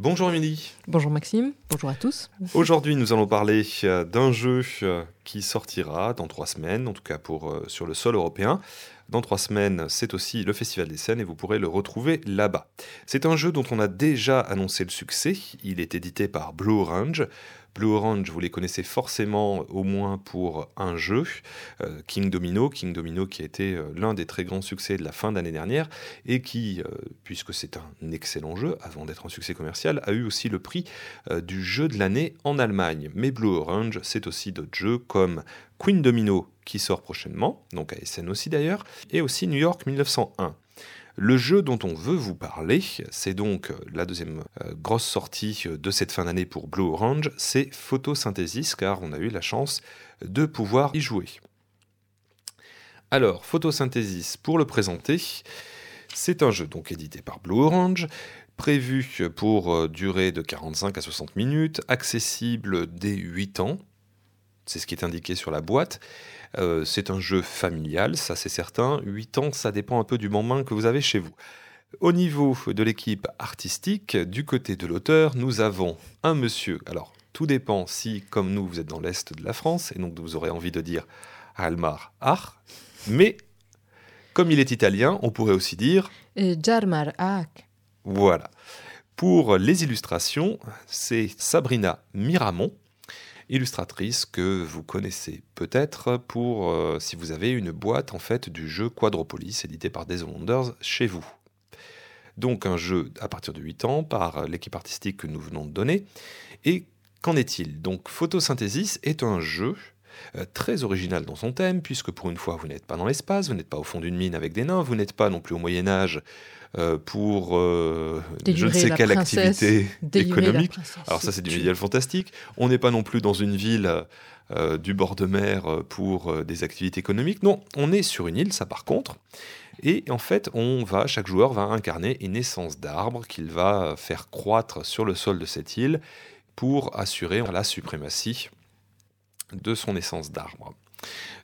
Bonjour Émilie. Bonjour Maxime, bonjour à tous. Aujourd'hui, nous allons parler euh, d'un jeu euh, qui sortira dans trois semaines, en tout cas pour, euh, sur le sol européen. Dans trois semaines, c'est aussi le Festival des scènes et vous pourrez le retrouver là-bas. C'est un jeu dont on a déjà annoncé le succès. Il est édité par Blue Orange. Blue Orange, vous les connaissez forcément au moins pour un jeu, euh, King Domino, King Domino qui a été euh, l'un des très grands succès de la fin d'année dernière et qui, euh, puisque c'est un excellent jeu, avant d'être un succès commercial, a eu aussi le prix du jeu de l'année en Allemagne. Mais Blue Orange, c'est aussi d'autres jeux comme Queen Domino qui sort prochainement, donc à SN aussi d'ailleurs, et aussi New York 1901. Le jeu dont on veut vous parler, c'est donc euh, la deuxième euh, grosse sortie euh, de cette fin d'année pour Blue Orange, c'est Photosynthesis, car on a eu la chance de pouvoir y jouer. Alors, Photosynthesis, pour le présenter, c'est un jeu donc édité par Blue Orange, prévu pour durer de 45 à 60 minutes, accessible dès 8 ans, c'est ce qui est indiqué sur la boîte. Euh, c'est un jeu familial, ça c'est certain. 8 ans, ça dépend un peu du moment que vous avez chez vous. Au niveau de l'équipe artistique, du côté de l'auteur, nous avons un monsieur. Alors, tout dépend si, comme nous, vous êtes dans l'Est de la France, et donc vous aurez envie de dire Almar Ach, mais comme il est italien, on pourrait aussi dire Jarmar Ach. Voilà. Pour les illustrations, c'est Sabrina Miramont illustratrice que vous connaissez peut-être pour euh, si vous avez une boîte en fait du jeu Quadropolis édité par Days Wonders chez vous. Donc un jeu à partir de 8 ans par l'équipe artistique que nous venons de donner. Et qu'en est-il? Donc Photosynthesis est un jeu très original dans son thème, puisque pour une fois, vous n'êtes pas dans l'espace, vous n'êtes pas au fond d'une mine avec des nains, vous n'êtes pas non plus au Moyen Âge euh, pour euh, je ne sais quelle activité économique. Alors ça, c'est du médial fantastique. On n'est pas non plus dans une ville du bord de mer pour des activités économiques. Non, on est sur une île, ça par contre. Et en fait, on va, chaque joueur va incarner une essence d'arbre qu'il va faire croître sur le sol de cette île pour assurer la suprématie de son essence d'arbre.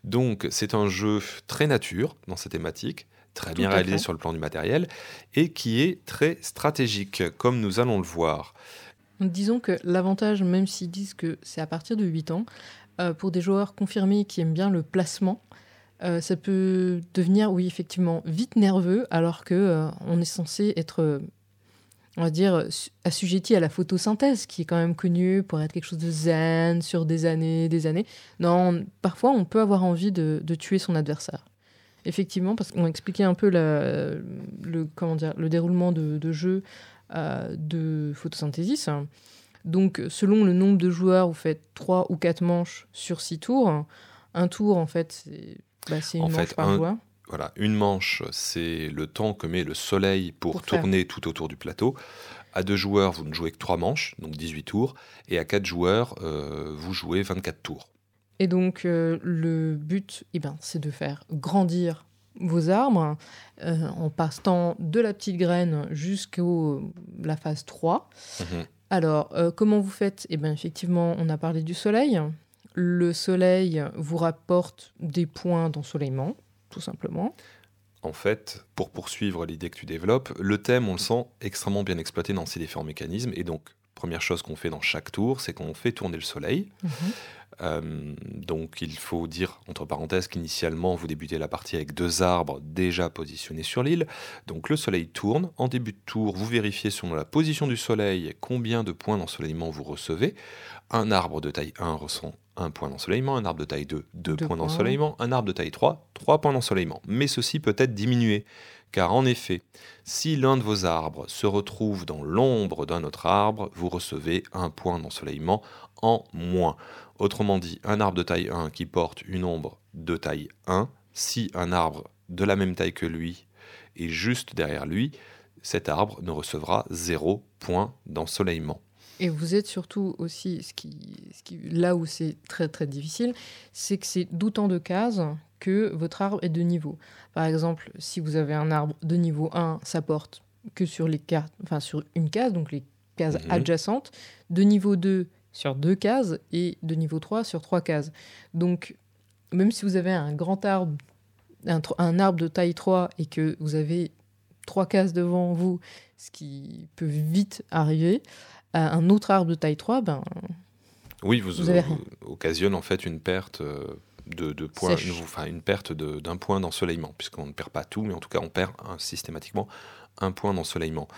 Donc c'est un jeu très nature dans sa thématique, très bien réalisé sur le plan du matériel, et qui est très stratégique, comme nous allons le voir. Disons que l'avantage, même s'ils disent que c'est à partir de 8 ans, euh, pour des joueurs confirmés qui aiment bien le placement, euh, ça peut devenir, oui, effectivement, vite nerveux, alors que euh, on est censé être on va dire, assujetti à la photosynthèse, qui est quand même connue pour être quelque chose de zen sur des années, des années. Non, parfois, on peut avoir envie de, tuer son adversaire. Effectivement, parce qu'on expliquait un peu le, comment dire, le déroulement de, jeu euh, de photosynthèse. Donc, selon le nombre de joueurs, vous faites 3 ou 4 manches sur 6 tours. Un tour, en fait, c'est bah, une manche par joueur voilà, une manche, c'est le temps que met le soleil pour, tourner tout autour du plateau. À deux joueurs, vous ne jouez que trois manches, donc 18 tours. Et à quatre joueurs, euh, vous jouez 24 tours. Et donc, euh, le but, eh ben, c'est de faire grandir vos arbres euh, en passant de la petite graine jusqu'à la phase 3. Mhm. Alors, comment vous faites? Eh bien, effectivement, on a parlé du soleil. Le soleil vous rapporte des points d'ensoleillement tout simplement. En fait, pour poursuivre l'idée que tu développes, le thème, on le sent extrêmement bien exploité dans ces différents mécanismes. Et donc, première chose qu'on fait dans chaque tour, c'est qu'on fait tourner le soleil. Mhm. Euh, donc il faut dire, entre parenthèses, qu'initialement, vous débutez la partie avec deux arbres déjà positionnés sur l'île. Donc le soleil tourne. En début de tour, vous vérifiez selon la position du soleil combien de points d'ensoleillement vous recevez. Un arbre de taille 1 ressent un point d'ensoleillement, un arbre de taille 2, deux, points d'ensoleillement, un arbre de taille 3, trois points d'ensoleillement. Mais ceci peut être diminué, car en effet, si l'un de vos arbres se retrouve dans l'ombre d'un autre arbre, vous recevez un point d'ensoleillement en moins. Autrement dit, un arbre de taille 1 qui porte une ombre de taille 1, si un arbre de la même taille que lui est juste derrière lui, cet arbre ne recevra zéro point d'ensoleillement. Et vous êtes surtout aussi, ce qui, là où c'est très très difficile, c'est que c'est d'autant de cases que votre arbre est de niveau. Par exemple, si vous avez un arbre de niveau 1, ça porte que sur les cartes, enfin sur une case, donc les cases mhm. adjacentes. De niveau 2 sur deux cases et de niveau 3 sur trois cases. Donc, même si vous avez un grand arbre, un, un arbre de taille 3 et que vous avez trois cases devant vous, ce qui peut vite arriver, un autre arbre de taille 3, ben, oui, vous, avez occasionne en fait une perte de, de points, une, enfin, une perte d'un point d'ensoleillement, puisqu'on ne perd pas tout, mais en tout cas on perd systématiquement un point d'ensoleillement.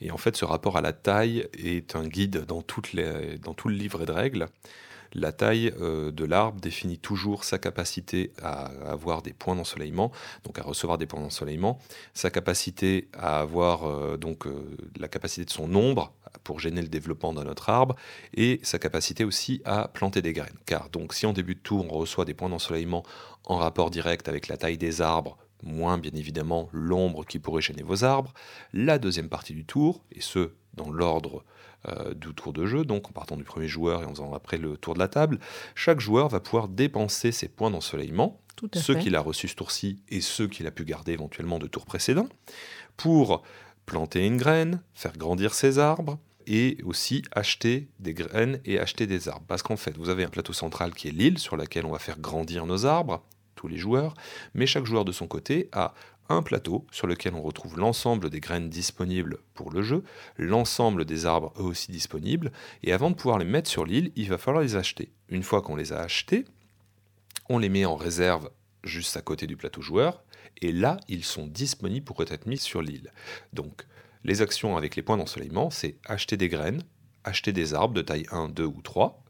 Et en fait, ce rapport à la taille est un guide dans, toutes les, dans tout le livret de règles. La taille euh, de l'arbre définit toujours sa capacité à avoir des points d'ensoleillement, donc à recevoir des points d'ensoleillement, sa capacité à avoir euh, donc euh, la capacité de son nombre pour gêner le développement de notre arbre et sa capacité aussi à planter des graines. Car donc si en début de tour on reçoit des points d'ensoleillement en rapport direct avec la taille des arbres moins bien évidemment l'ombre qui pourrait gêner vos arbres. La deuxième partie du tour, et ce dans l'ordre euh, du tour de jeu, donc en partant du premier joueur et en faisant après le tour de la table, chaque joueur va pouvoir dépenser ses points d'ensoleillement, ceux qu'il a reçus ce tour-ci et ceux qu'il a pu garder éventuellement de tours précédents, pour planter une graine, faire grandir ses arbres, et aussi acheter des graines et acheter des arbres. Parce qu'en fait, vous avez un plateau central qui est l'île sur laquelle on va faire grandir nos arbres, tous les joueurs, mais chaque joueur de son côté a un plateau sur lequel on retrouve l'ensemble des graines disponibles pour le jeu, l'ensemble des arbres eux aussi disponibles, et avant de pouvoir les mettre sur l'île, il va falloir les acheter. Une fois qu'on les a achetés, on les met en réserve juste à côté du plateau joueur, et là, ils sont disponibles pour être mis sur l'île. Donc, les actions avec les points d'ensoleillement, c'est acheter des graines, acheter des arbres de taille 1, 2 ou 3.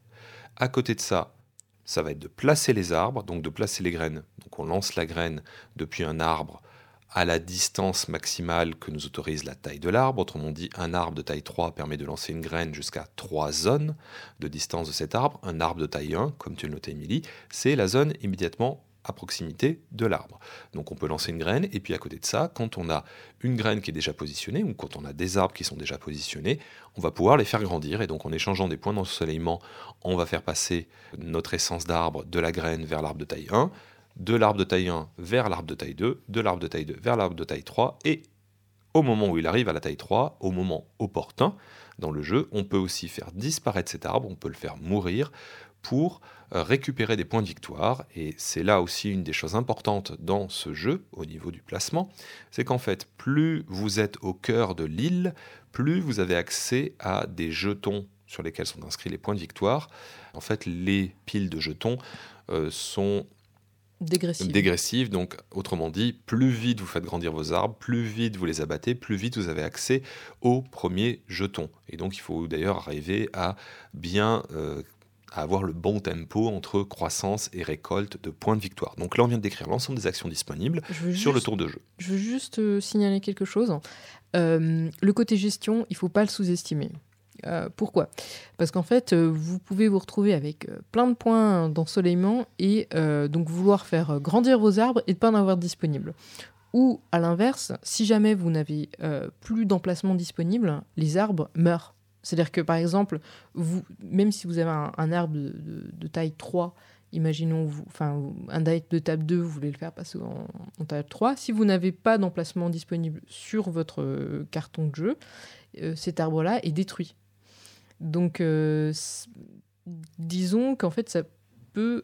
À côté de ça, ça va être de placer les arbres, donc de placer les graines. Donc on lance la graine depuis un arbre à la distance maximale que nous autorise la taille de l'arbre. Autrement dit, un arbre de taille 3 permet de lancer une graine jusqu'à 3 zones de distance de cet arbre. Un arbre de taille 1, comme tu le notais Émilie, c'est la zone immédiatement à proximité de l'arbre. Donc on peut lancer une graine, et puis à côté de ça, quand on a une graine qui est déjà positionnée, ou quand on a des arbres qui sont déjà positionnés, on va pouvoir les faire grandir, et donc en échangeant des points d'ensoleillement, on va faire passer notre essence d'arbre de la graine vers l'arbre de taille 1, de l'arbre de taille 1 vers l'arbre de taille 2, de l'arbre de taille 2 vers l'arbre de taille 3, et au moment où il arrive à la taille 3, au moment opportun dans le jeu, on peut aussi faire disparaître cet arbre, on peut le faire mourir pour euh, récupérer des points de victoire. Et c'est là aussi une des choses importantes dans ce jeu, au niveau du placement, c'est qu'en fait, plus vous êtes au cœur de l'île, plus vous avez accès à des jetons sur lesquels sont inscrits les points de victoire. En fait, les piles de jetons euh, sont dégressives. Donc, autrement dit, plus vite vous faites grandir vos arbres, plus vite vous les abattez, plus vite vous avez accès aux premiers jetons. Et donc, il faut d'ailleurs arriver à bien euh, à avoir le bon tempo entre croissance et récolte de points de victoire. Donc là, on vient de décrire l'ensemble des actions disponibles sur le tour de jeu. Je veux juste euh, signaler quelque chose. Euh, le côté gestion, il ne faut pas le sous-estimer. Euh, pourquoi? Parce qu'en fait, vous pouvez vous retrouver avec plein de points d'ensoleillement et donc vouloir faire grandir vos arbres et ne pas en avoir disponible. Ou à l'inverse, si jamais vous n'avez plus d'emplacement disponible, les arbres meurent. C'est-à-dire que par exemple, vous, même si vous avez un, arbre de, taille 3, imaginons enfin, un die de table 2, vous voulez le faire passer en, table 3, si vous n'avez pas d'emplacement disponible sur votre euh, carton de jeu, euh, cet arbre-là est détruit. Donc, euh, disons qu'en fait, ça peut,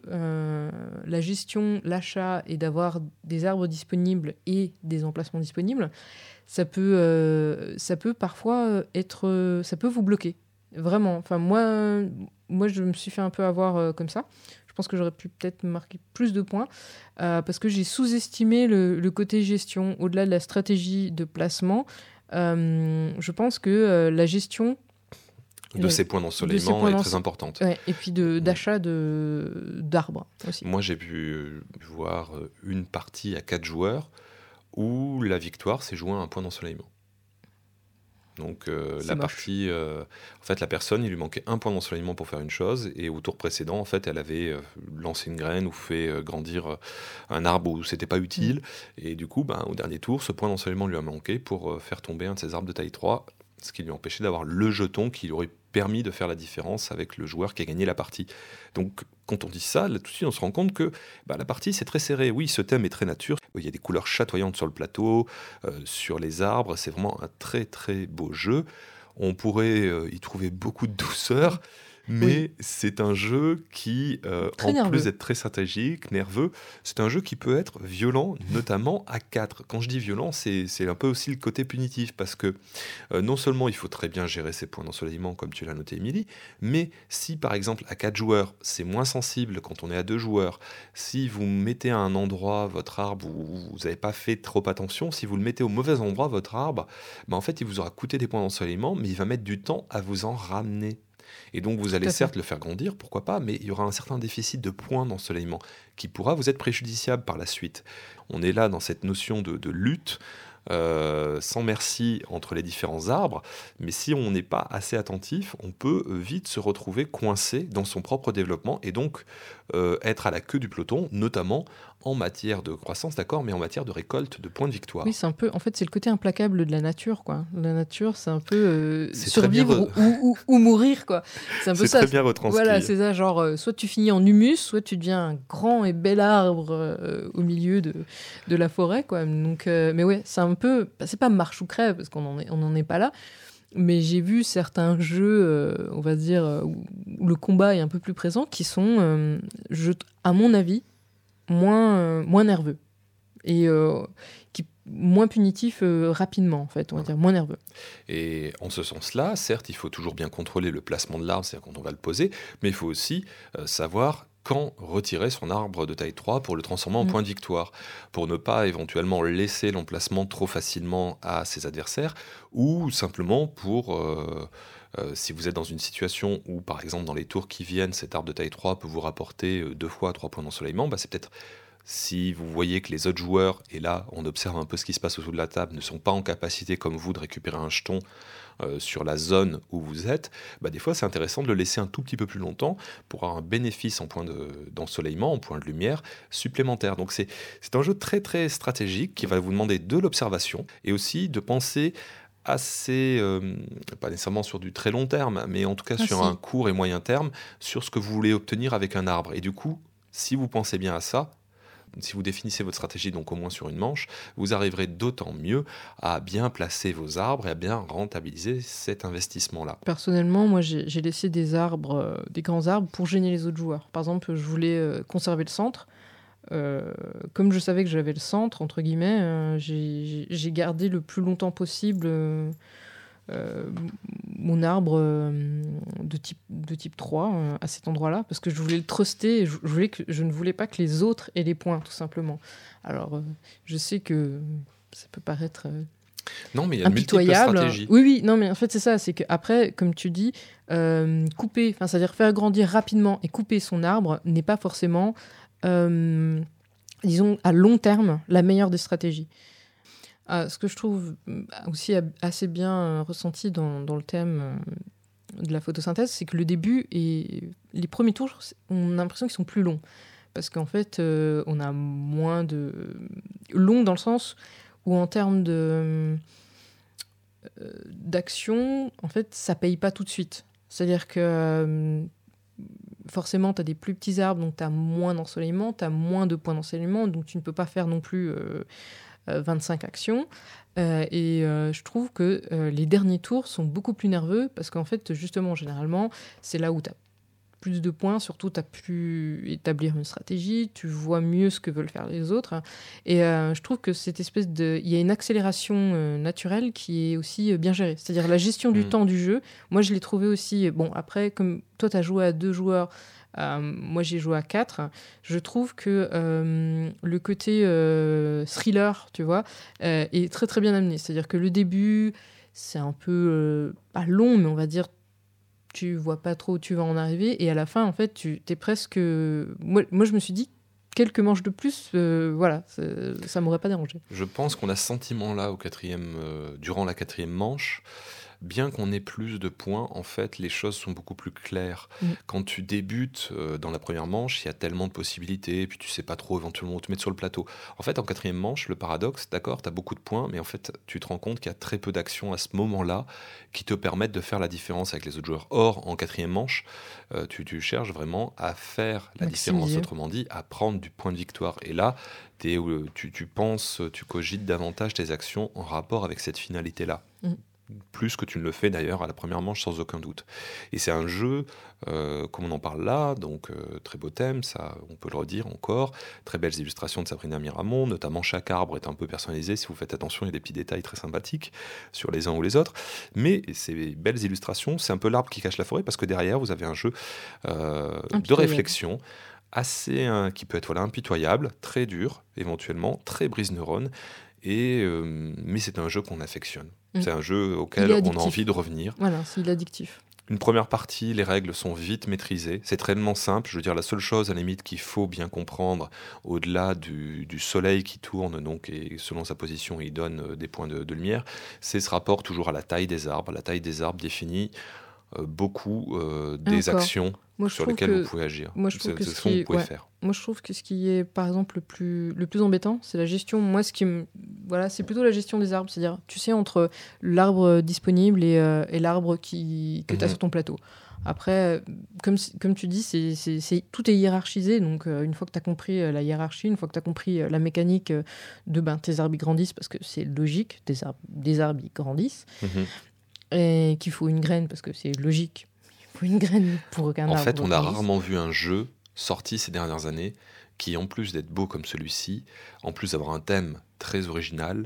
la gestion, l'achat et d'avoir des arbres disponibles et des emplacements disponibles, ça peut, euh, ça peut parfois être, ça peut vous bloquer, vraiment. Enfin moi, moi je me suis fait un peu avoir euh, comme ça. Je pense que j'aurais pu peut-être marquer plus de points euh, parce que j'ai sous-estimé le, côté gestion au-delà de la stratégie de placement. je pense que la gestion de ces points d'ensoleillement est très importante. et puis d'achat de, d'arbres aussi. Moi, j'ai pu voir une partie à quatre joueurs où la victoire s'est jouée à un point d'ensoleillement. Donc euh, la partie, euh, en fait, la personne, il lui manquait un point d'ensoleillement pour faire une chose, et au tour précédent, en fait, elle avait euh, lancé une graine ou fait grandir un arbre où c'était pas utile, mm. et du coup, ben, au dernier tour, ce point d'ensoleillement lui a manqué pour faire tomber un de ses arbres de taille 3, ce qui lui empêchait d'avoir le jeton qui lui aurait permis de faire la différence avec le joueur qui a gagné la partie. Donc, quand on dit ça, tout de suite, on se rend compte que bah, la partie, c'est très serré. Oui, ce thème est très nature. Il y a des couleurs chatoyantes sur le plateau, euh, sur les arbres. C'est vraiment un très, très beau jeu. On pourrait euh, y trouver beaucoup de douceur. Mais c'est un jeu qui, euh, en plus d'être très stratégique, nerveux, c'est un jeu qui peut être violent, notamment à 4. Quand je dis violent, c'est un peu aussi le côté punitif, parce que euh, non seulement il faut très bien gérer ses points d'ensoleillement, comme tu l'as noté, Émilie, mais si par exemple à 4 joueurs, c'est moins sensible quand on est à 2 joueurs, si vous mettez à un endroit votre arbre où vous n'avez pas fait trop attention, si vous le mettez au mauvais endroit, votre arbre, bah en fait, il vous aura coûté des points d'ensoleillement, mais il va mettre du temps à vous en ramener. Et donc vous allez certes le faire grandir, pourquoi pas, mais il y aura un certain déficit de points d'ensoleillement qui pourra vous être préjudiciable par la suite. On est là dans cette notion de, lutte. Euh, sans merci entre les différents arbres, mais si on n'est pas assez attentif, on peut vite se retrouver coincé dans son propre développement et donc euh, être à la queue du peloton, notamment en matière de croissance, d'accord, mais en matière de récolte de points de victoire. Oui, c'est un peu, en fait, c'est le côté implacable de la nature, quoi. La nature, c'est un peu euh, survivre ou, mourir, quoi. C'est un peu ça. très bien retranscrit. Voilà, c'est ça, genre, euh, soit tu finis en humus, soit tu deviens un grand et bel arbre euh, au milieu de, de la forêt, quoi. Donc, mais ouais, c'est un peu, bah, c'est pas marche ou crève, parce qu'on n'en est, on est pas là, mais j'ai vu certains jeux, on va dire, où, le combat est un peu plus présent, qui sont, je, à mon avis, moins, euh, moins nerveux et euh, qui moins punitif euh, rapidement, en fait, on va dire, moins nerveux. Et en ce sens-là, certes, il faut toujours bien contrôler le placement de l'arbre, c'est-à-dire quand on va le poser, mais il faut aussi savoir quand retirer son arbre de taille 3 pour le transformer en mm. point de victoire, pour ne pas éventuellement laisser l'emplacement trop facilement à ses adversaires, ou simplement pour... si vous êtes dans une situation où, par exemple, dans les tours qui viennent, cet arbre de taille 3 peut vous rapporter deux fois trois points d'ensoleillement, bah, c'est peut-être si vous voyez que les autres joueurs, et là on observe un peu ce qui se passe autour de la table, ne sont pas en capacité comme vous de récupérer un jeton euh, sur la zone où vous êtes, bah des fois c'est intéressant de le laisser un tout petit peu plus longtemps pour avoir un bénéfice en point d'ensoleillement, en point de lumière supplémentaire. Donc c'est un jeu très très stratégique qui va vous demander de l'observation et aussi de penser assez, euh, pas nécessairement sur du très long terme, mais en tout cas sur un court et moyen terme, sur ce que vous voulez obtenir avec un arbre. Et du coup, si vous pensez bien à ça, si vous définissez votre stratégie donc au moins sur une manche, vous arriverez d'autant mieux à bien placer vos arbres et à bien rentabiliser cet investissement-là. Personnellement, moi j'ai laissé des arbres, euh, des grands arbres pour gêner les autres joueurs. Par exemple, je voulais euh, conserver le centre. Euh, comme je savais que j'avais le centre, entre guillemets, j'ai gardé le plus longtemps possible mon arbre euh, de, type, de type 3 euh, à cet endroit-là, parce que je voulais le truster, je, voulais que, je ne voulais pas que les autres aient les points, tout simplement. Alors, je sais que ça peut paraître... non, mais il y a impitoyable. Oui, oui, non, mais en fait, c'est ça. C'est qu'après, comme tu dis, couper, c'est-à-dire faire grandir rapidement et couper son arbre n'est pas forcément, disons, à long terme, la meilleure des stratégies. Ah, ce que je trouve mm, aussi assez bien euh, ressenti dans, le thème euh, de la photosynthèse, c'est que le début et les premiers tours, on a l'impression qu'ils sont plus longs. Parce qu'en fait, euh, on a moins de. long dans le sens où, en termes de d'action, en fait, ça paye pas tout de suite. C'est-à-dire que forcément, tu as des plus petits arbres, donc tu as moins d'ensoleillement, tu as moins de points d'ensoleillement, donc tu ne peux pas faire non plus 25 euh, actions. Euh, et euh, je trouve que les derniers tours sont beaucoup plus nerveux parce qu'en fait, justement, généralement, c'est là où tu as plus de points, surtout tu as pu établir une stratégie, tu vois mieux ce que veulent faire les autres. Et je trouve que cette espèce de... Il y a une accélération naturelle qui est aussi bien gérée. C'est-à-dire la gestion du mm. temps du jeu. Moi, je l'ai trouvé aussi... Bon, après, comme toi, tu as joué à deux joueurs, moi, j'ai joué à 4. Je trouve que euh, le côté euh, thriller, tu vois, est très très bien amené. C'est-à-dire que le début, c'est un peu pas long, mais on va dire tu vois pas trop où tu vas en arriver. Et à la fin, en fait, tu es presque. Moi, je me suis dit, quelques manches de plus, voilà, ça m'aurait pas dérangé. Je pense qu'on a ce sentiment-là au quatrième, durant la quatrième manche bien qu'on ait plus de points, en fait, les choses sont beaucoup plus claires. Mm. Quand tu débutes euh, dans la première manche, il y a tellement de possibilités, puis tu sais pas trop éventuellement où te mettre sur le plateau. En fait, en quatrième manche, le paradoxe, d'accord, tu as beaucoup de points, mais en fait, tu te rends compte qu'il y a très peu d'actions à ce moment-là qui te permettent de faire la différence avec les autres joueurs. Or, en quatrième manche, euh, tu, cherches vraiment à faire la différence, autrement dit, à prendre du point de victoire. Et là, tu, tu penses, tu cogites davantage tes actions en rapport avec cette finalité-là. Plus que tu ne le fais d'ailleurs à la première manche sans aucun doute. Et c'est un jeu, euh, comme on en parle là, donc euh, très beau thème, ça on peut le redire encore, très belles illustrations de Sabrina Miramont, notamment chaque arbre est un peu personnalisé, si vous faites attention, il y a des petits détails très sympathiques sur les uns ou les autres, mais ces belles illustrations, c'est un peu l'arbre qui cache la forêt, parce que derrière vous avez un jeu euh, de réflexion assez qui peut être voilà, impitoyable, très dur éventuellement, très brise et, mais c'est un jeu qu'on affectionne. Mm. C'est un jeu auquel on a envie de revenir. Voilà, c'est addictif. Une première partie, les règles sont vite maîtrisées. C'est tellement simple. Je veux dire, la seule chose, à la limite, qu'il faut bien comprendre, au-delà du, soleil qui tourne, donc, et selon sa position, il donne euh, des points de, de lumière, c'est ce rapport toujours à la taille des arbres. La taille des arbres définit euh, beaucoup euh, des actions sur lesquelles vous pouvez agir. Moi, je trouve que ce, que vous pouvez faire. Moi, je trouve que ce qui est, par exemple, le plus, le plus embêtant, c'est la gestion. Moi, ce qui me... voilà, c'est plutôt la gestion des arbres. C'est-à-dire, tu sais, entre l'arbre disponible et, euh, et l'arbre qui, que tu as mhm. sur ton plateau. Après, comme, comme tu dis, c'est, tout est hiérarchisé. Donc, une fois que tu as compris la hiérarchie, une fois que tu as compris la mécanique de ben, tes arbres grandissent, parce que c'est logique, des arbres, des arbres grandissent. Mhm et qu'il faut une graine parce que c'est logique. Il faut une graine pour qu'un En fait, on a rarement vu un jeu sorti ces dernières années qui, en plus d'être beau comme celui-ci, en plus d'avoir un thème très original,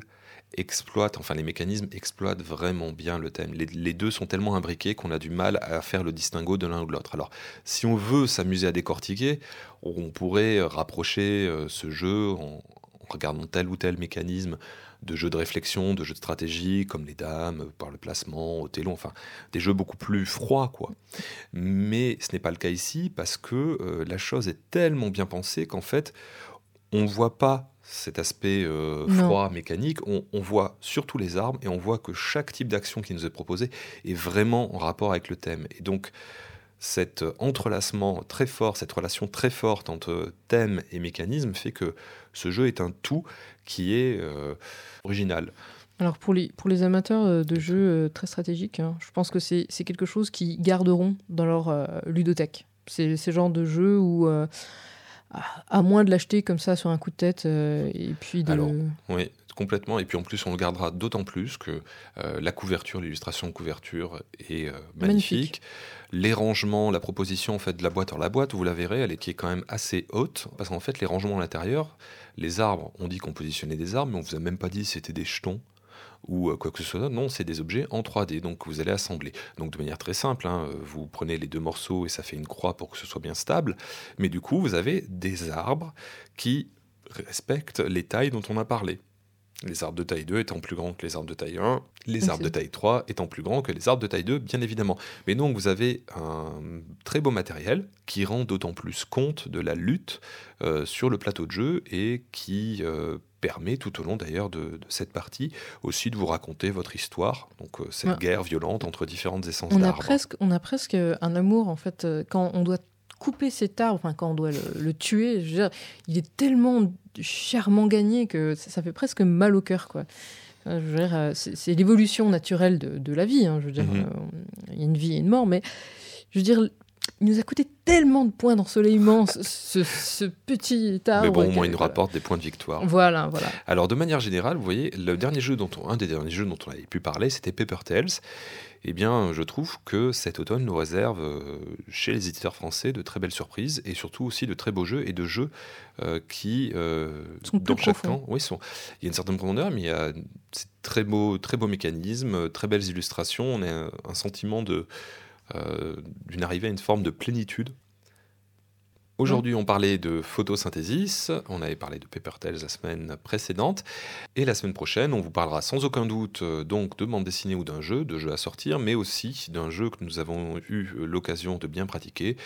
exploite, enfin les mécanismes exploitent vraiment bien le thème. Les, deux sont tellement imbriqués qu'on a du mal à faire le distinguo de l'un ou de l'autre. Alors, si on veut s'amuser à décortiquer, on pourrait rapprocher euh, ce jeu en regardant tel ou tel mécanisme de jeux de réflexion, de jeux de stratégie, comme les dames, par le placement, Othello, enfin, des jeux beaucoup plus froids, quoi. Mais ce n'est pas le cas ici, parce que euh, la chose est tellement bien pensée qu'en fait, on ne voit pas cet aspect euh, froid, mécanique, on, voit surtout les armes, et on voit que chaque type d'action qui nous est proposé est vraiment en rapport avec le thème. Et donc, cet entrelacement très fort, cette relation très forte entre thème et mécanisme fait que ce jeu est un tout qui est euh, original. Alors pour les, pour les amateurs euh, de jeux euh, très stratégiques, hein, je pense que c'est quelque chose qu'ils garderont dans leur ludothèque. C'est ce genre de jeu où, à moins de l'acheter comme ça sur un coup de tête, et puis de... Alors, oui, complètement. Et puis en plus, on le gardera d'autant plus que la couverture, l'illustration de couverture est magnifique. Les rangements, la proposition en fait de la boîte, alors la boîte, vous la verrez, elle est qui est quand même assez haute, parce qu'en fait, les rangements à l'intérieur, les arbres, on dit qu'on positionnait des arbres, mais on vous a même pas dit c'était des jetons ou euh, quoi que ce soit. Non, c'est des objets en 3D, donc vous allez assembler. Donc de manière très simple, hein, vous prenez les deux morceaux et ça fait une croix pour que ce soit bien stable. Mais du coup, vous avez des arbres qui respectent les tailles dont on a parlé. Les arbres de taille 2 étant plus grands que les arbres de taille 1, les arbres de taille 3 étant plus grands que les arbres de taille 2, bien évidemment. Mais donc vous avez un très beau matériel qui rend d'autant plus compte de la lutte euh, sur le plateau de jeu et qui euh, permet tout au long d'ailleurs de, cette partie aussi de vous raconter votre histoire, donc euh, cette guerre violente entre différentes essences d'arbres. On a presque un amour en fait quand on doit couper cet arbre, enfin quand on doit le, tuer, je veux dire, il est tellement chèrement gagné que ça, fait presque mal au cœur, quoi. Euh, c'est l'évolution naturelle de, la vie. Hein, je veux dire, mhm. euh, il y a une vie et une mort, mais je veux dire, il nous a coûté tellement de points d'ensoleillement, ce, ce, petit arbre. Mais bon, au moins, il nous rapporte des points de victoire. Voilà, voilà. Alors, de manière générale, vous voyez, le dernier jeu dont un des derniers jeux dont on avait pu parler, c'était Paper Tales eh bien, je trouve que cet automne nous réserve euh, chez les éditeurs français de très belles surprises et surtout aussi de très beaux jeux et de jeux euh, qui, euh, sont dans chaque temps, oui, sont, il y a une certaine profondeur, mais il y a très beaux, très beaux mécanismes, très belles illustrations. On a un, sentiment de d'une arrivée à une forme de plénitude Aujourd'hui, on parlait de photosynthesis, on avait parlé de Paper Tales la semaine précédente, et la semaine prochaine, on vous parlera sans aucun doute euh, donc de bande dessinée ou d'un jeu, de jeu à sortir, mais aussi d'un jeu que nous avons eu l'occasion de bien pratiquer.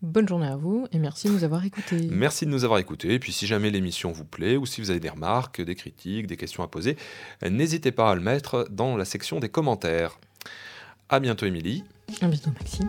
Bonne journée à vous et merci de nous avoir écoutés. Merci de nous avoir écoutés. Et puis si jamais l'émission vous plaît ou si vous avez des remarques, des critiques, des questions à poser, n'hésitez pas à le mettre dans la section des commentaires. À bientôt Émilie. À bientôt Maxime.